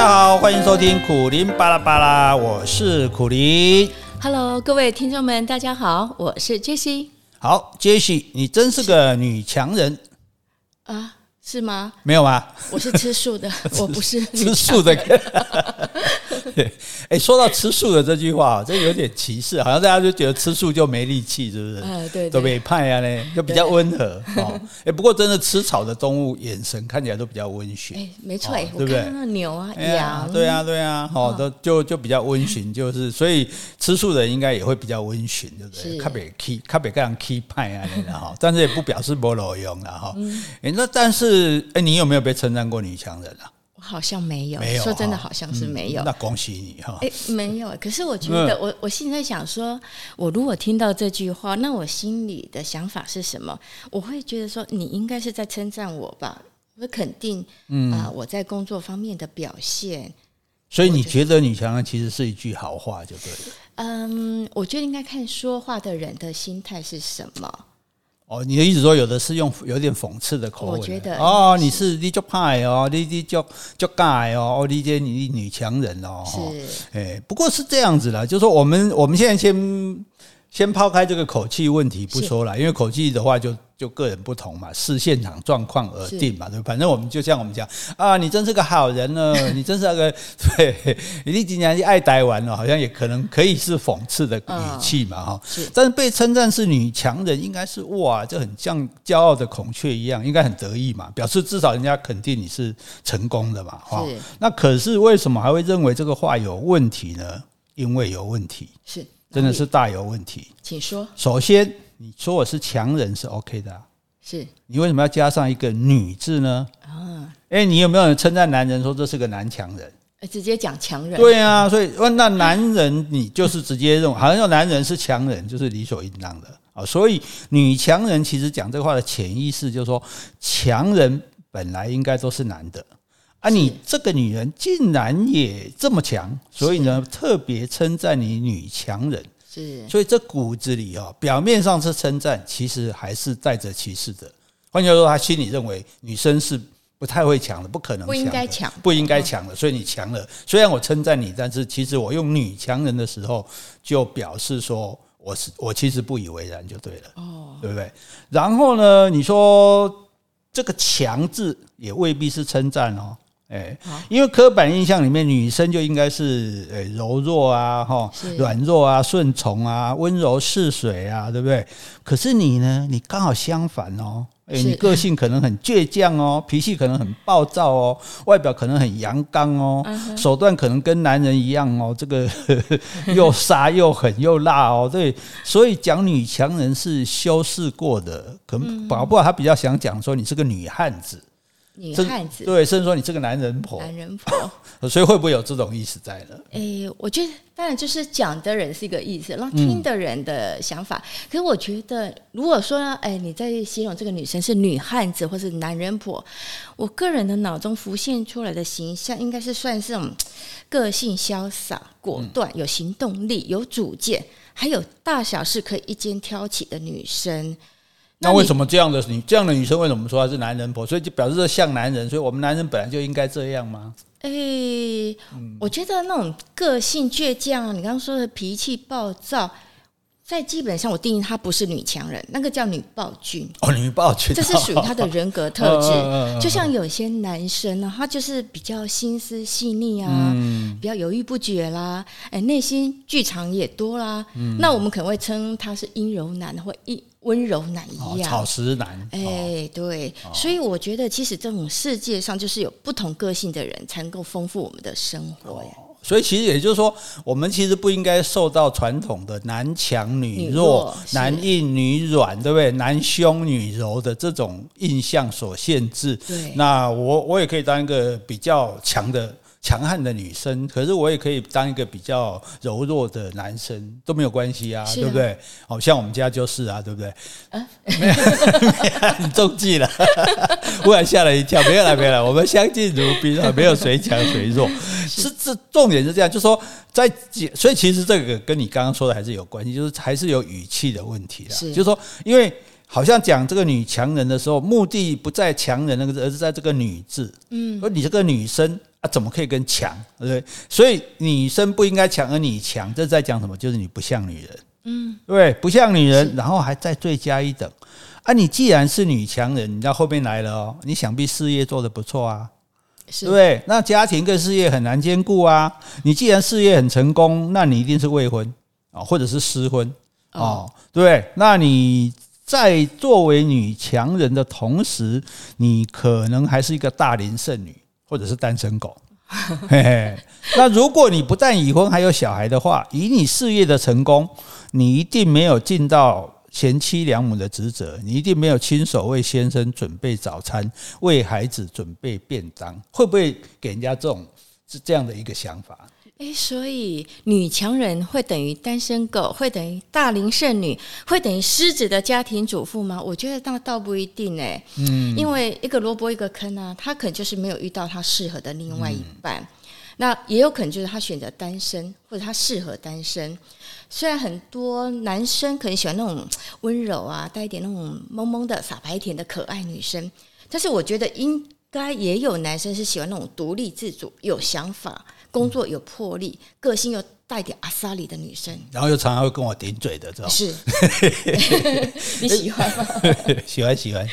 家好，欢迎收听苦林巴拉巴拉，我是苦林。Hello，各位听众们，大家好，我是 Jessie。好，Jessie，你真是个女强人啊。是吗？没有吗？我是吃素的，我不是吃素的。哎，说到吃素的这句话，这有点歧视，好像大家就觉得吃素就没力气，是不是？哎，对，都被派啊呢，就比较温和哦。哎，不过真的吃草的动物，眼神看起来都比较温驯。哎，没错，对不对？那牛啊，羊，对啊，对啊，好，都就就比较温驯，就是所以吃素的人应该也会比较温驯，对不对？特别 key，特别这样 key 派啊，哈，但是也不表示没路用了哈。哎，那但是。是，哎，你有没有被称赞过女强人啊？我好像没有，没有，说真的，好像是没有。那恭喜你哈！哎，没有。可是我觉得，我我现在想说，我如果听到这句话，那我心里的想法是什么？我会觉得说，你应该是在称赞我吧？我肯定，嗯啊，我在工作方面的表现。所以你觉得女强人其实是一句好话，就对了。嗯，我觉得应该看说话的人的心态是什么。哦，你的意思说有的是用有点讽刺的口吻？我觉得哦，你是你就派哦，你你就就盖哦，哦，你这你女强人哦，是，哎，不过是这样子啦，就是说我们我们现在先。先抛开这个口气问题不说了，因为口气的话就就个人不同嘛，视现场状况而定嘛，对。反正我们就像我们讲啊，你真是个好人呢，你真是那个对，你今年爱呆完了，好像也可能可以是讽刺的语气嘛，哈。是。但是被称赞是女强人，应该是哇，这很像骄傲的孔雀一样，应该很得意嘛，表示至少人家肯定你是成功的嘛，哈。那可是为什么还会认为这个话有问题呢？因为有问题。是。真的是大有问题，请说。首先，你说我是强人是 OK 的，是你为什么要加上一个女字呢？啊，哎，你有没有人称赞男人说这是个男强人？直接讲强人。对啊，所以问那男人，你就是直接认为 好像说男人是强人，就是理所应当的啊。所以女强人其实讲这话的潜意识就是说，强人本来应该都是男的。啊，你这个女人竟然也这么强，所以呢，特别称赞你女强人。是，所以这骨子里哦，表面上是称赞，其实还是带着歧视的。换句话说，他心里认为女生是不太会强的，不可能不应该强，不应该强的。所以你强了，虽然我称赞你，但是其实我用女强人的时候，就表示说我是我其实不以为然，就对了。哦，对不对？然后呢，你说这个强字也未必是称赞哦。哎，因为刻板印象里面，女生就应该是诶柔弱啊，哈，软弱啊，顺从啊，温柔似水啊，对不对？可是你呢，你刚好相反哦，诶，你个性可能很倔强哦，脾气可能很暴躁哦，外表可能很阳刚哦，手段可能跟男人一样哦，这个 又杀又狠又辣哦，对，所以讲女强人是修饰过的，可能搞不好他比较想讲说你是个女汉子。女汉子对，甚至说你这个男人婆，男人婆，所以会不会有这种意思在呢？诶、欸，我觉得当然就是讲的人是一个意思，然后听的人的想法。嗯、可是我觉得，如果说哎、欸，你在形容这个女生是女汉子或是男人婆，我个人的脑中浮现出来的形象，应该是算是这种个性潇洒、果断、有行动力、有主见，还有大小事可以一肩挑起的女生。那为什么这样的女这样的女生为什么说她是男人婆？所以就表示说像男人，所以我们男人本来就应该这样吗？诶、欸，我觉得那种个性倔强，你刚刚说的脾气暴躁。在基本上，我定义她不是女强人，那个叫女暴君。哦，女暴君，这是属于她的人格特 质。就像有些男生呢，他就是比较心思细腻啊，比较犹豫不决啦，哎，内心剧场也多啦。那我们可能会称他是阴柔男或阴温柔男一样，草食男。哎，对，所以我觉得，其实这种世界上就是有不同个性的人，才能够丰富我们的生活呀。所以其实也就是说，我们其实不应该受到传统的男强女弱、男硬女软，对不对？男凶女柔的这种印象所限制。对，那我我也可以当一个比较强的。强悍的女生，可是我也可以当一个比较柔弱的男生，都没有关系啊，啊对不对？好像我们家就是啊，对不对？啊，你中计了，忽然吓了一跳，没有了，没有了，我们相敬如宾啊，没有谁强谁弱，是这重点是这样，就是说在解，所以其实这个跟你刚刚说的还是有关系，就是还是有语气的问题的，是就是说因为。好像讲这个女强人的时候，目的不在强人那个字，而是在这个女字。嗯，而你这个女生啊，怎么可以跟强？对不对？所以女生不应该强，而你强，这在讲什么？就是你不像女人，嗯，对，不像女人，然后还再罪加一等。啊，你既然是女强人，你到后面来了哦，你想必事业做得不错啊，是对不对？那家庭跟事业很难兼顾啊。你既然事业很成功，那你一定是未婚啊，或者是失婚哦，对，那你。在作为女强人的同时，你可能还是一个大龄剩女，或者是单身狗。嘿嘿，那如果你不但已婚还有小孩的话，以你事业的成功，你一定没有尽到贤妻良母的职责，你一定没有亲手为先生准备早餐，为孩子准备便当，会不会给人家这种是这样的一个想法？诶，所以女强人会等于单身狗，会等于大龄剩女，会等于狮子的家庭主妇吗？我觉得那倒不一定诶，嗯，因为一个萝卜一个坑啊，他可能就是没有遇到他适合的另外一半，嗯、那也有可能就是他选择单身，或者他适合单身。虽然很多男生可能喜欢那种温柔啊，带一点那种萌萌的傻白甜的可爱女生，但是我觉得应该也有男生是喜欢那种独立自主、有想法。工作有魄力，个性又带点阿莎里的女生，然后又常常会跟我顶嘴的，这种是 你喜欢吗？喜欢喜欢，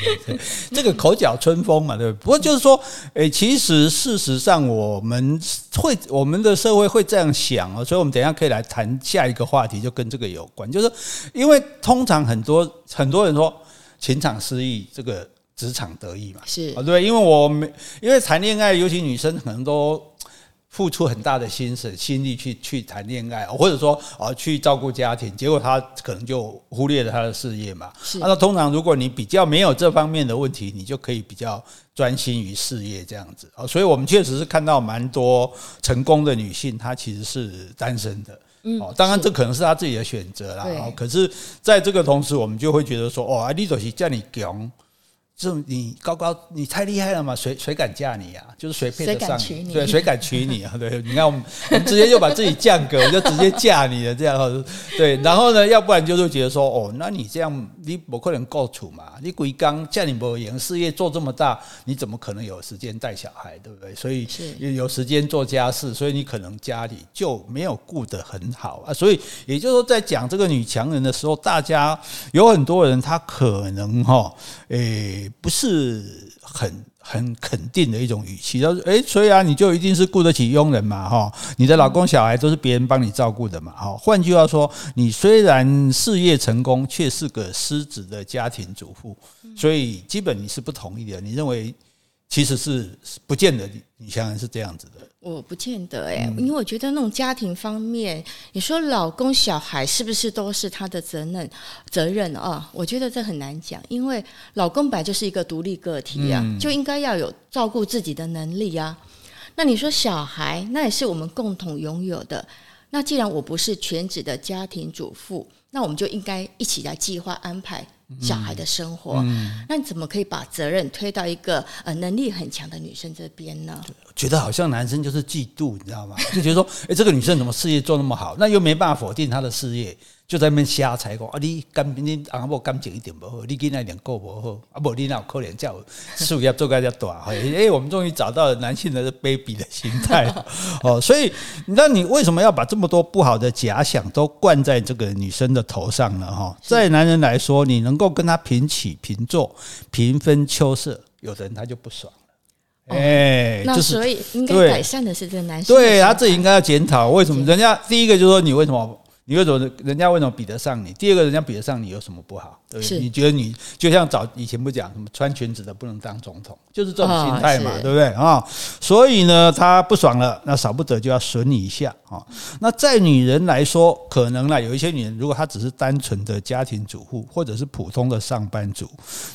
这个口角春风嘛，对不对？不过就是说，诶，其实事实上，我们会我们的社会会这样想哦，所以我们等一下可以来谈下一个话题，就跟这个有关，就是因为通常很多很多人说情场失意，这个职场得意嘛，是啊，对，因为我们因为谈恋爱，尤其女生可能都。付出很大的心思、心力去去谈恋爱，或者说啊去照顾家庭，结果她可能就忽略了她的事业嘛。是。那通常如果你比较没有这方面的问题，你就可以比较专心于事业这样子啊。所以我们确实是看到蛮多成功的女性，她其实是单身的。嗯。哦，当然这可能是她自己的选择啦。哦。可是在这个同时，我们就会觉得说，哦，啊，你就是叫你强。就你高高，你太厉害了嘛？谁谁敢嫁你呀、啊？就是谁配得上你？你对，谁敢娶你啊？对，你看我们，我们直接就把自己降格，我就直接嫁你了，这样 对。然后呢，要不然就是觉得说，哦，那你这样你不可能够处嘛？你鬼刚嫁你不赢，事业做这么大，你怎么可能有时间带小孩？对不对？所以有时间做家事，所以你可能家里就没有顾得很好啊。所以也就是说，在讲这个女强人的时候，大家有很多人他可能哈，诶。不是很很肯定的一种语气，他说诶，所以啊，你就一定是雇得起佣人嘛，哈，你的老公小孩都是别人帮你照顾的嘛，哈。换句话说，你虽然事业成功，却是个失职的家庭主妇，所以基本你是不同意的。你认为其实是不见得你想想是这样子的。我不见得哎、欸，因为我觉得那种家庭方面，你说老公小孩是不是都是他的责任责任啊？我觉得这很难讲，因为老公本来就是一个独立个体啊，就应该要有照顾自己的能力啊。那你说小孩，那也是我们共同拥有的。那既然我不是全职的家庭主妇，那我们就应该一起来计划安排小孩的生活。那你怎么可以把责任推到一个呃能力很强的女生这边呢？觉得好像男生就是嫉妒，你知道吗？就觉得说，诶，这个女生怎么事业做那么好，那又没办法否定她的事业，就在那边瞎猜讲啊，你感你阿某感情一点不好，你跟那点够不好，啊不，你那可怜叫事业做个叫大，诶，我们终于找到了男性的卑鄙的心态 哦，所以你知道你为什么要把这么多不好的假想都灌在这个女生的头上呢？哈，在男人来说，你能够跟他平起平坐、平分秋色，有的人他就不爽。哎，那所以应该改善的是这个男生，对他自己应该要检讨为什么？人家第一个就是说你为什么你为什么人家为什么比得上你？第二个人家比得上你有什么不好？对不对？你觉得你就像早以前不讲什么穿裙子的不能当总统，就是这种心态嘛，对不对啊？所以呢，他不爽了，那少不得就要损你一下啊。那在女人来说，可能呢有一些女人，如果她只是单纯的家庭主妇或者是普通的上班族，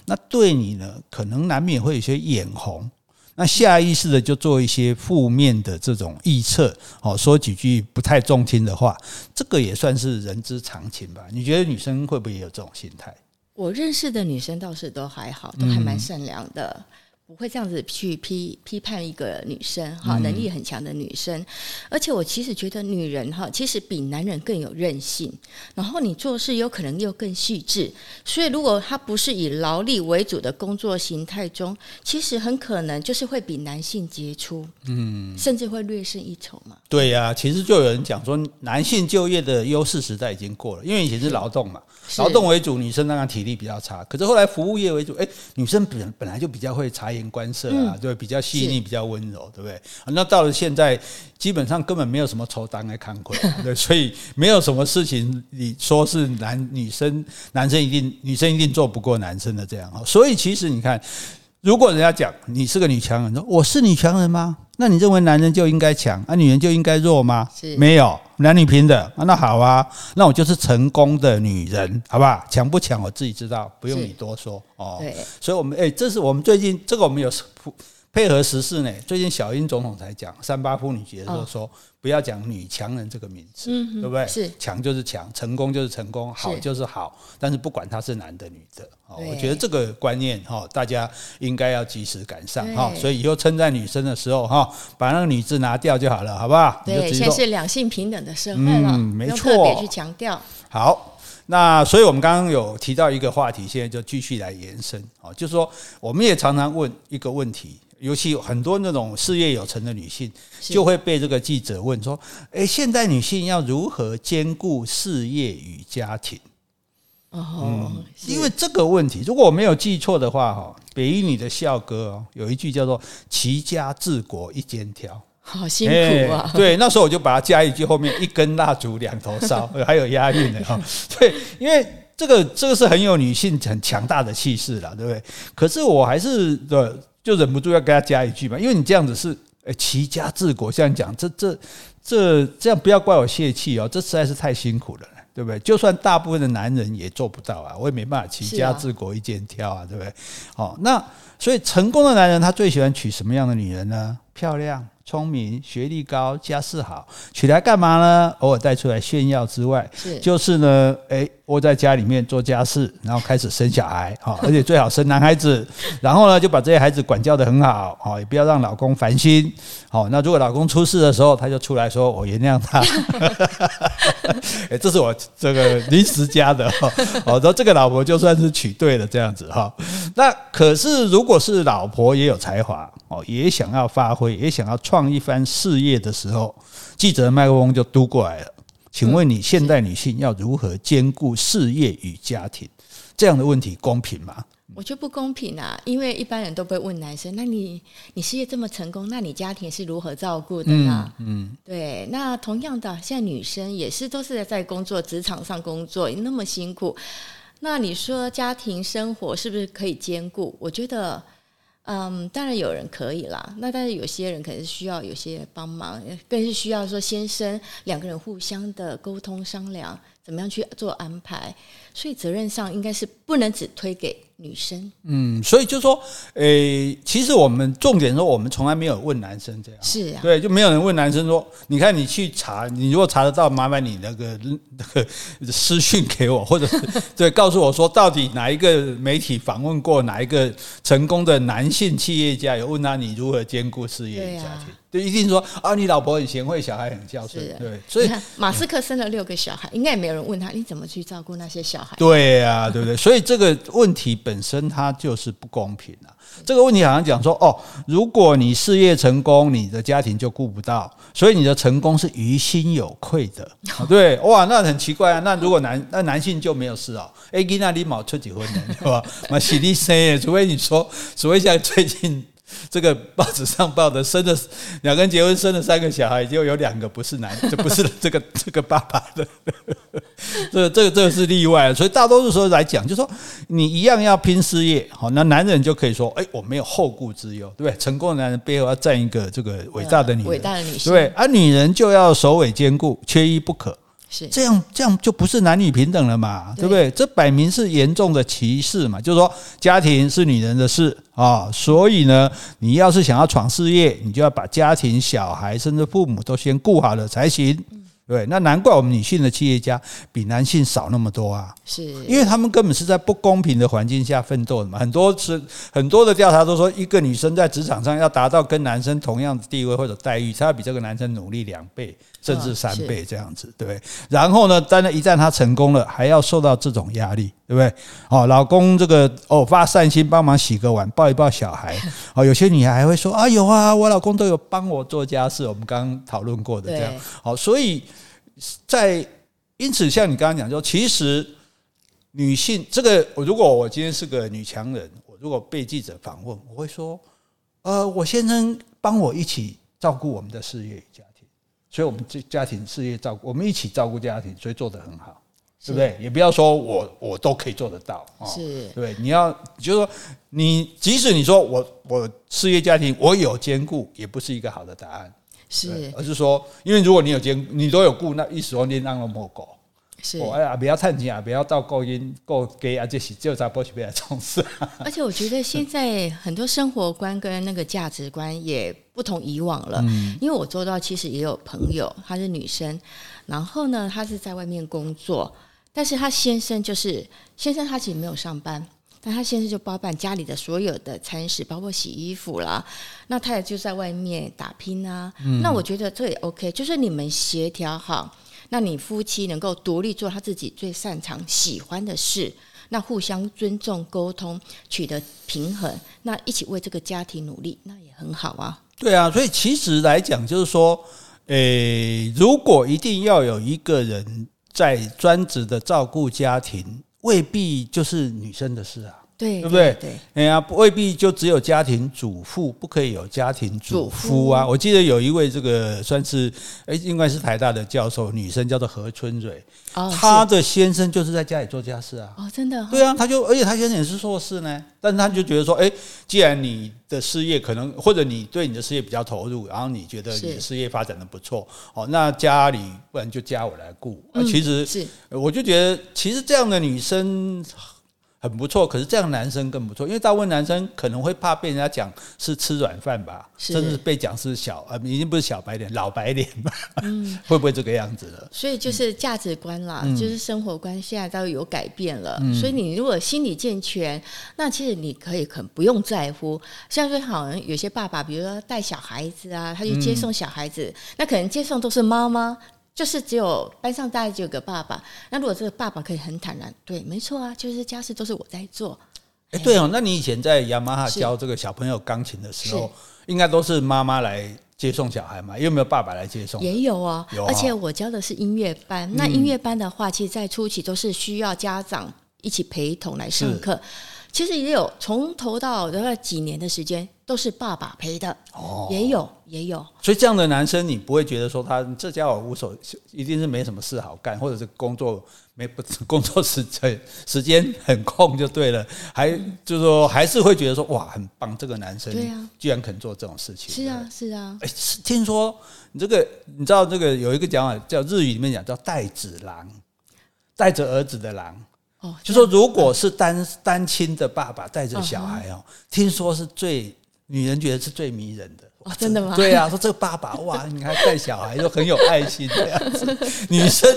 那对你呢，可能难免会有些眼红。那下意识的就做一些负面的这种臆测，哦，说几句不太中听的话，这个也算是人之常情吧？你觉得女生会不会也有这种心态？我认识的女生倒是都还好，都还蛮善良的，不会这样子去批批判一个女生哈，能力很强的女生。而且我其实觉得女人哈，其实比男人更有韧性，然后你做事有可能又更细致。所以如果她不是以劳力为主的工作形态中，其实很可能就是会比男性杰出，嗯，甚至会略胜一筹嘛。对呀、啊，其实就有人讲说，男性就业的优势时代已经过了，因为以前是劳动嘛，劳动为主，女生当然体力比较差。可是后来服务业为主，哎，女生本本来就比较会察言观色啊，嗯、对，比较细腻，比较温柔，对不对？那到了现在，基本上根本没有什么仇当来看过，对，所以没有什么事情你说是男女生，男生一定女生一定做不过男生的这样啊。所以其实你看，如果人家讲你是个女强人，说我是女强人吗？那你认为男人就应该强，啊，女人就应该弱吗？是没有，男女平等啊。那好啊，那我就是成功的女人，好不好？强不强我自己知道，不用你多说哦。对，所以我们哎，这是我们最近这个我们有配合时事呢。最近小英总统才讲三八妇女节的时候说。不要讲女强人这个名字，嗯、对不对？是强就是强，成功就是成功，好就是好。是但是不管他是男的女的，对我觉得这个观念哈，大家应该要及时赶上哈。对所以以后称赞女生的时候哈，把那个女字拿掉就好了，好不好？对，现在是两性平等的社会了，嗯，没错，特别去强调。好，那所以我们刚刚有提到一个话题，现在就继续来延伸啊，就是说我们也常常问一个问题。尤其有很多那种事业有成的女性，就会被这个记者问说：“诶，现代女性要如何兼顾事业与家庭？”哦，因为这个问题，如果我没有记错的话，哈，北一女的校歌哦，有一句叫做“齐家治国一肩挑”，好辛苦啊！对，那时候我就把它加一句，后面一根蜡烛两头烧，还有押韵的哈。对，因为这个这个是很有女性很强大的气势了，对不对？可是我还是的。就忍不住要给他加一句嘛，因为你这样子是诶齐家治国，这样讲，这这这这样不要怪我泄气哦，这实在是太辛苦了，对不对？就算大部分的男人也做不到啊，我也没办法齐家治国一肩挑啊，对不对？好，那所以成功的男人他最喜欢娶什么样的女人呢？漂亮。聪明、学历高、家世好，娶来干嘛呢？偶尔带出来炫耀之外，是。就是呢，诶，窝在家里面做家事，然后开始生小孩，哈，而且最好生男孩子，然后呢，就把这些孩子管教得很好，哈，也不要让老公烦心，好，那如果老公出事的时候，他就出来说我原谅他，诶，这是我这个临时加的，哈，好，说这个老婆就算是娶对了，这样子，哈，那可是如果是老婆也有才华，哦，也想要发挥，也想要。创一番事业的时候，记者的麦克风就嘟过来了。请问你现代女性要如何兼顾事业与家庭？这样的问题公平吗？我觉得不公平啊，因为一般人都会问男生：“那你你事业这么成功，那你家庭是如何照顾的呢？”嗯，嗯对。那同样的，现在女生也是都是在工作职场上工作，那么辛苦。那你说家庭生活是不是可以兼顾？我觉得。嗯，当然有人可以啦。那但是有些人可能是需要有些帮忙，更是需要说先生两个人互相的沟通商量，怎么样去做安排。所以责任上应该是不能只推给女生。嗯，所以就说，诶、欸，其实我们重点说，我们从来没有问男生这样。是啊，对，就没有人问男生说，你看你去查，你如果查得到，麻烦你那个 那个私讯给我，或者是对告诉我说，到底哪一个媒体访问过哪一个成功的男性企业家，有问他你如何兼顾事业与家庭。就一定说啊，你老婆很贤惠，小孩很孝顺，对，所以马斯克生了六个小孩，应该也没有人问他，你怎么去照顾那些小孩？对呀、啊，对不对？所以这个问题本本身它就是不公平啊。这个问题好像讲说，哦，如果你事业成功，你的家庭就顾不到，所以你的成功是于心有愧的，对，哇，那很奇怪啊。那如果男那男性就没有事哦，？A，那里冇出几婚的，对吧？那喜力生，除非你说，除非像最近。这个报纸上报的，生了两个人结婚，生了三个小孩，就有两个不是男，就不是这个这个爸爸的，这个这个这个是例外。所以大多数时候来讲，就说你一样要拼事业，好，那男人就可以说，哎，我没有后顾之忧，对不对？成功的男人背后要站一个这个伟大的女人，伟大的女性，对，而女人就要首尾兼顾，缺一不可。是这样，这样就不是男女平等了嘛，对，对不对？这摆明是严重的歧视嘛。就是说，家庭是女人的事啊，所以呢，你要是想要闯事业，你就要把家庭、小孩甚至父母都先顾好了才行。对，那难怪我们女性的企业家比男性少那么多啊！是，因为他们根本是在不公平的环境下奋斗的嘛。很多是很多的调查都说，一个女生在职场上要达到跟男生同样的地位或者待遇，她要比这个男生努力两倍甚至三倍这样子，对不对？然后呢，但是一旦她成功了，还要受到这种压力，对不对？哦，老公这个偶发善心帮忙洗个碗，抱一抱小孩。哦，有些女孩还会说啊，有啊，我老公都有帮我做家事。我们刚刚讨论过的这样。好，所以。在因此，像你刚刚讲说，其实女性这个，如果我今天是个女强人，我如果被记者访问，我会说，呃，我先生帮我一起照顾我们的事业与家庭，所以我们这家庭事业照顾，我们一起照顾家庭，所以做得很好，对不对？也不要说我我都可以做得到啊，是，对，你要就是说，你即使你说我我事业家庭我有兼顾，也不是一个好的答案。是，而是说，因为如果你有兼，你都有顾，那一时你让了莫狗，是，哎呀，不要趁钱啊，不要到高音够给啊，这些就在波西贝来重视。而且我觉得现在很多生活观跟那个价值观也不同以往了，嗯，因为我做到其实也有朋友，她是女生，然后呢，她是在外面工作，但是她先生就是先生，他其实没有上班。但他先生就包办家里的所有的餐食，包括洗衣服啦。那他也就在外面打拼啊。嗯、那我觉得这也 OK，就是你们协调好，那你夫妻能够独立做他自己最擅长、喜欢的事，那互相尊重、沟通，取得平衡，那一起为这个家庭努力，那也很好啊。对啊，所以其实来讲，就是说，诶，如果一定要有一个人在专职的照顾家庭。未必就是女生的事啊，对，对不对？对，哎呀，未必就只有家庭主妇，不可以有家庭主夫啊。我记得有一位这个算是哎，应该是台大的教授，女生叫做何春蕊，哦，她的先生就是在家里做家事啊。哦，真的？对啊，他就而且他先生也是硕士呢，但是他就觉得说，哎，既然你的事业可能或者你对你的事业比较投入，然后你觉得你的事业发展的不错，哦，那家里不然就家我来顾。嗯，其实是，我就觉得其实这样的女生。很不错，可是这样男生更不错，因为大部分男生可能会怕被人家讲是吃软饭吧，甚至被讲是小呃，已经不是小白脸，老白脸吧，嗯，会不会这个样子了？所以就是价值观啦，嗯、就是生活观现在都有改变了，嗯、所以你如果心理健全，那其实你可以很不用在乎。像是好像有些爸爸，比如说带小孩子啊，他去接送小孩子，嗯、那可能接送都是妈妈。就是只有班上大概只有个爸爸，那如果这个爸爸可以很坦然，对，没错啊，就是家事都是我在做。哎，对哦，那你以前在雅马哈教这个小朋友钢琴的时候，应该都是妈妈来接送小孩嘛？有没有爸爸来接送？也有啊，有。而且我教的是音乐班，那音乐班的话，其实在初期都是需要家长一起陪同来上课。其实也有从头到大概几年的时间都是爸爸陪的，哦，也有也有。所以这样的男生，你不会觉得说他这家伙无所，一定是没什么事好干，或者是工作没不工作时间时间很空就对了，还就是说还是会觉得说哇很棒，这个男生对啊，居然肯做这种事情。是啊是啊。哎，听说你这个你知道这个有一个讲法叫日语里面讲叫带子郎，带着儿子的郎。哦，就说如果是单单亲的爸爸带着小孩哦，听说是最女人觉得是最迷人的。哦，真的吗？对啊，说这个爸爸哇，你还带小孩，又很有爱心这样子。女生，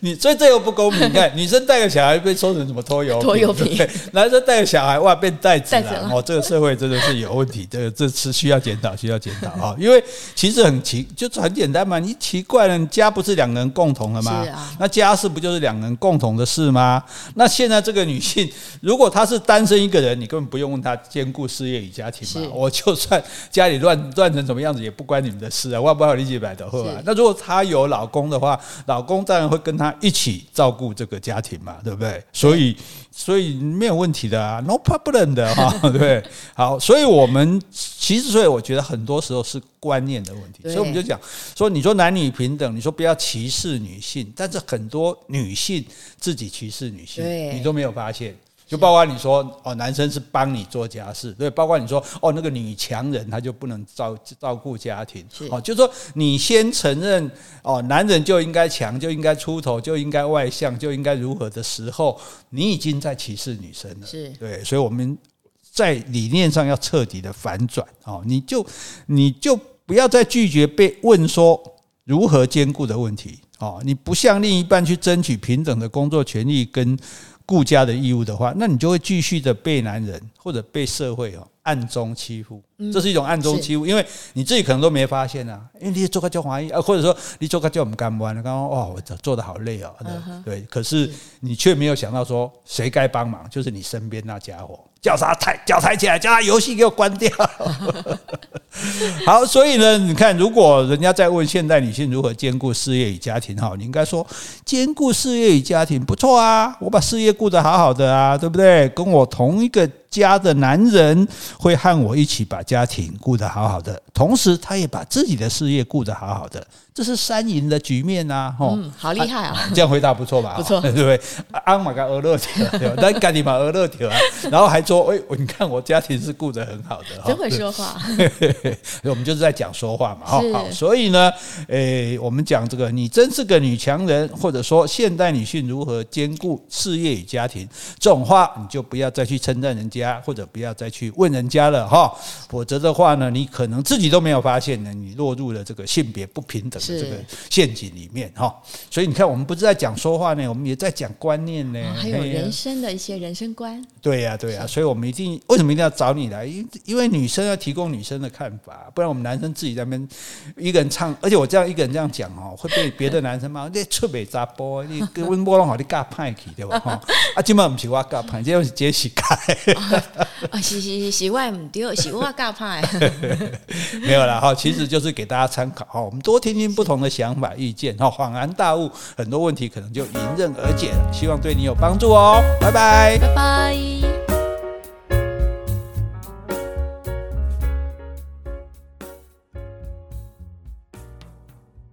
你所以这又不公平。你看，女生带个小孩被说成什么拖油拖油瓶，男生带个小孩哇变带子了。哦，这个社会真的是有问题，这个这是需要检讨，需要检讨啊。因为其实很奇，就是很简单嘛。你奇怪了，你家不是两个人共同的吗？啊。那家事不就是两个人共同的事吗？那现在这个女性，如果她是单身一个人，你根本不用问她兼顾事业与家庭嘛。我就算家里乱乱。成什么样子也不关你们的事啊，我也不好理解白的，会吧？那如果她有老公的话，老公当然会跟她一起照顾这个家庭嘛，对不对？所以，所以没有问题的啊，no problem 的哈，对不对？好，所以我们其实，所以我觉得很多时候是观念的问题，所以我们就讲说，你说男女平等，你说不要歧视女性，但是很多女性自己歧视女性，你都没有发现。就包括你说哦，男生是帮你做家事，对，包括你说哦，那个女强人她就不能照照顾家庭，哦，就是说你先承认哦，男人就应该强，就应该出头，就应该外向，就应该如何的时候，你已经在歧视女生了，是。对，所以我们在理念上要彻底的反转。哦，你就你就不要再拒绝被问说如何兼顾的问题。哦，你不向另一半去争取平等的工作权利跟顾家的义务的话，那你就会继续的被男人或者被社会哦暗中欺负，这是一种暗中欺负，因为你自己可能都没发现啊，因为你做个叫华裔啊，或者说你做个叫我们干部啊，刚刚哇，我做的好累哦，对，可是你却没有想到说谁该帮忙，就是你身边那家伙。叫他抬，脚抬起来，叫他游戏给我关掉。好，所以呢，你看，如果人家在问现代女性如何兼顾事业与家庭，哈，你应该说兼顾事业与家庭不错啊，我把事业顾得好好的啊，对不对？跟我同一个家的男人会和我一起把家庭顾得好好的，同时他也把自己的事业顾得好好的。这是三赢的局面呐，吼，好厉害啊！这样回答不错吧？不错，对不对？那赶紧把鹅乐条啊，然后还说，哎，你看我家庭是顾得很好的，真会说话。我们就是在讲说话嘛，哈。好，所以呢，诶，我们讲这个，你真是个女强人，或者说现代女性如何兼顾事业与家庭，这种话你就不要再去称赞人家，或者不要再去问人家了，哈。否则的话呢，你可能自己都没有发现呢，你落入了这个性别不平等的。这个陷阱里面哈，所以你看，我们不是在讲说话呢，我们也在讲观念呢，还有人生的一些人生观。对呀，对呀，所以我们一定为什么一定要找你来？因因为女生要提供女生的看法，不然我们男生自己在那边一个人唱，而且我这样一个人这样讲哦，会被别的男生骂，你出卖杂波，你跟温波浪好，你尬派去对吧？哈，啊，今晚不是我尬派，今晚是杰西开。啊，是是是，我唔对，是我尬派。没有啦，哈，其实就是给大家参考哈，我们多听听不同的想法、意见，哈，恍然大悟，很多问题可能就迎刃而解了。希望对你有帮助哦，拜拜，拜拜。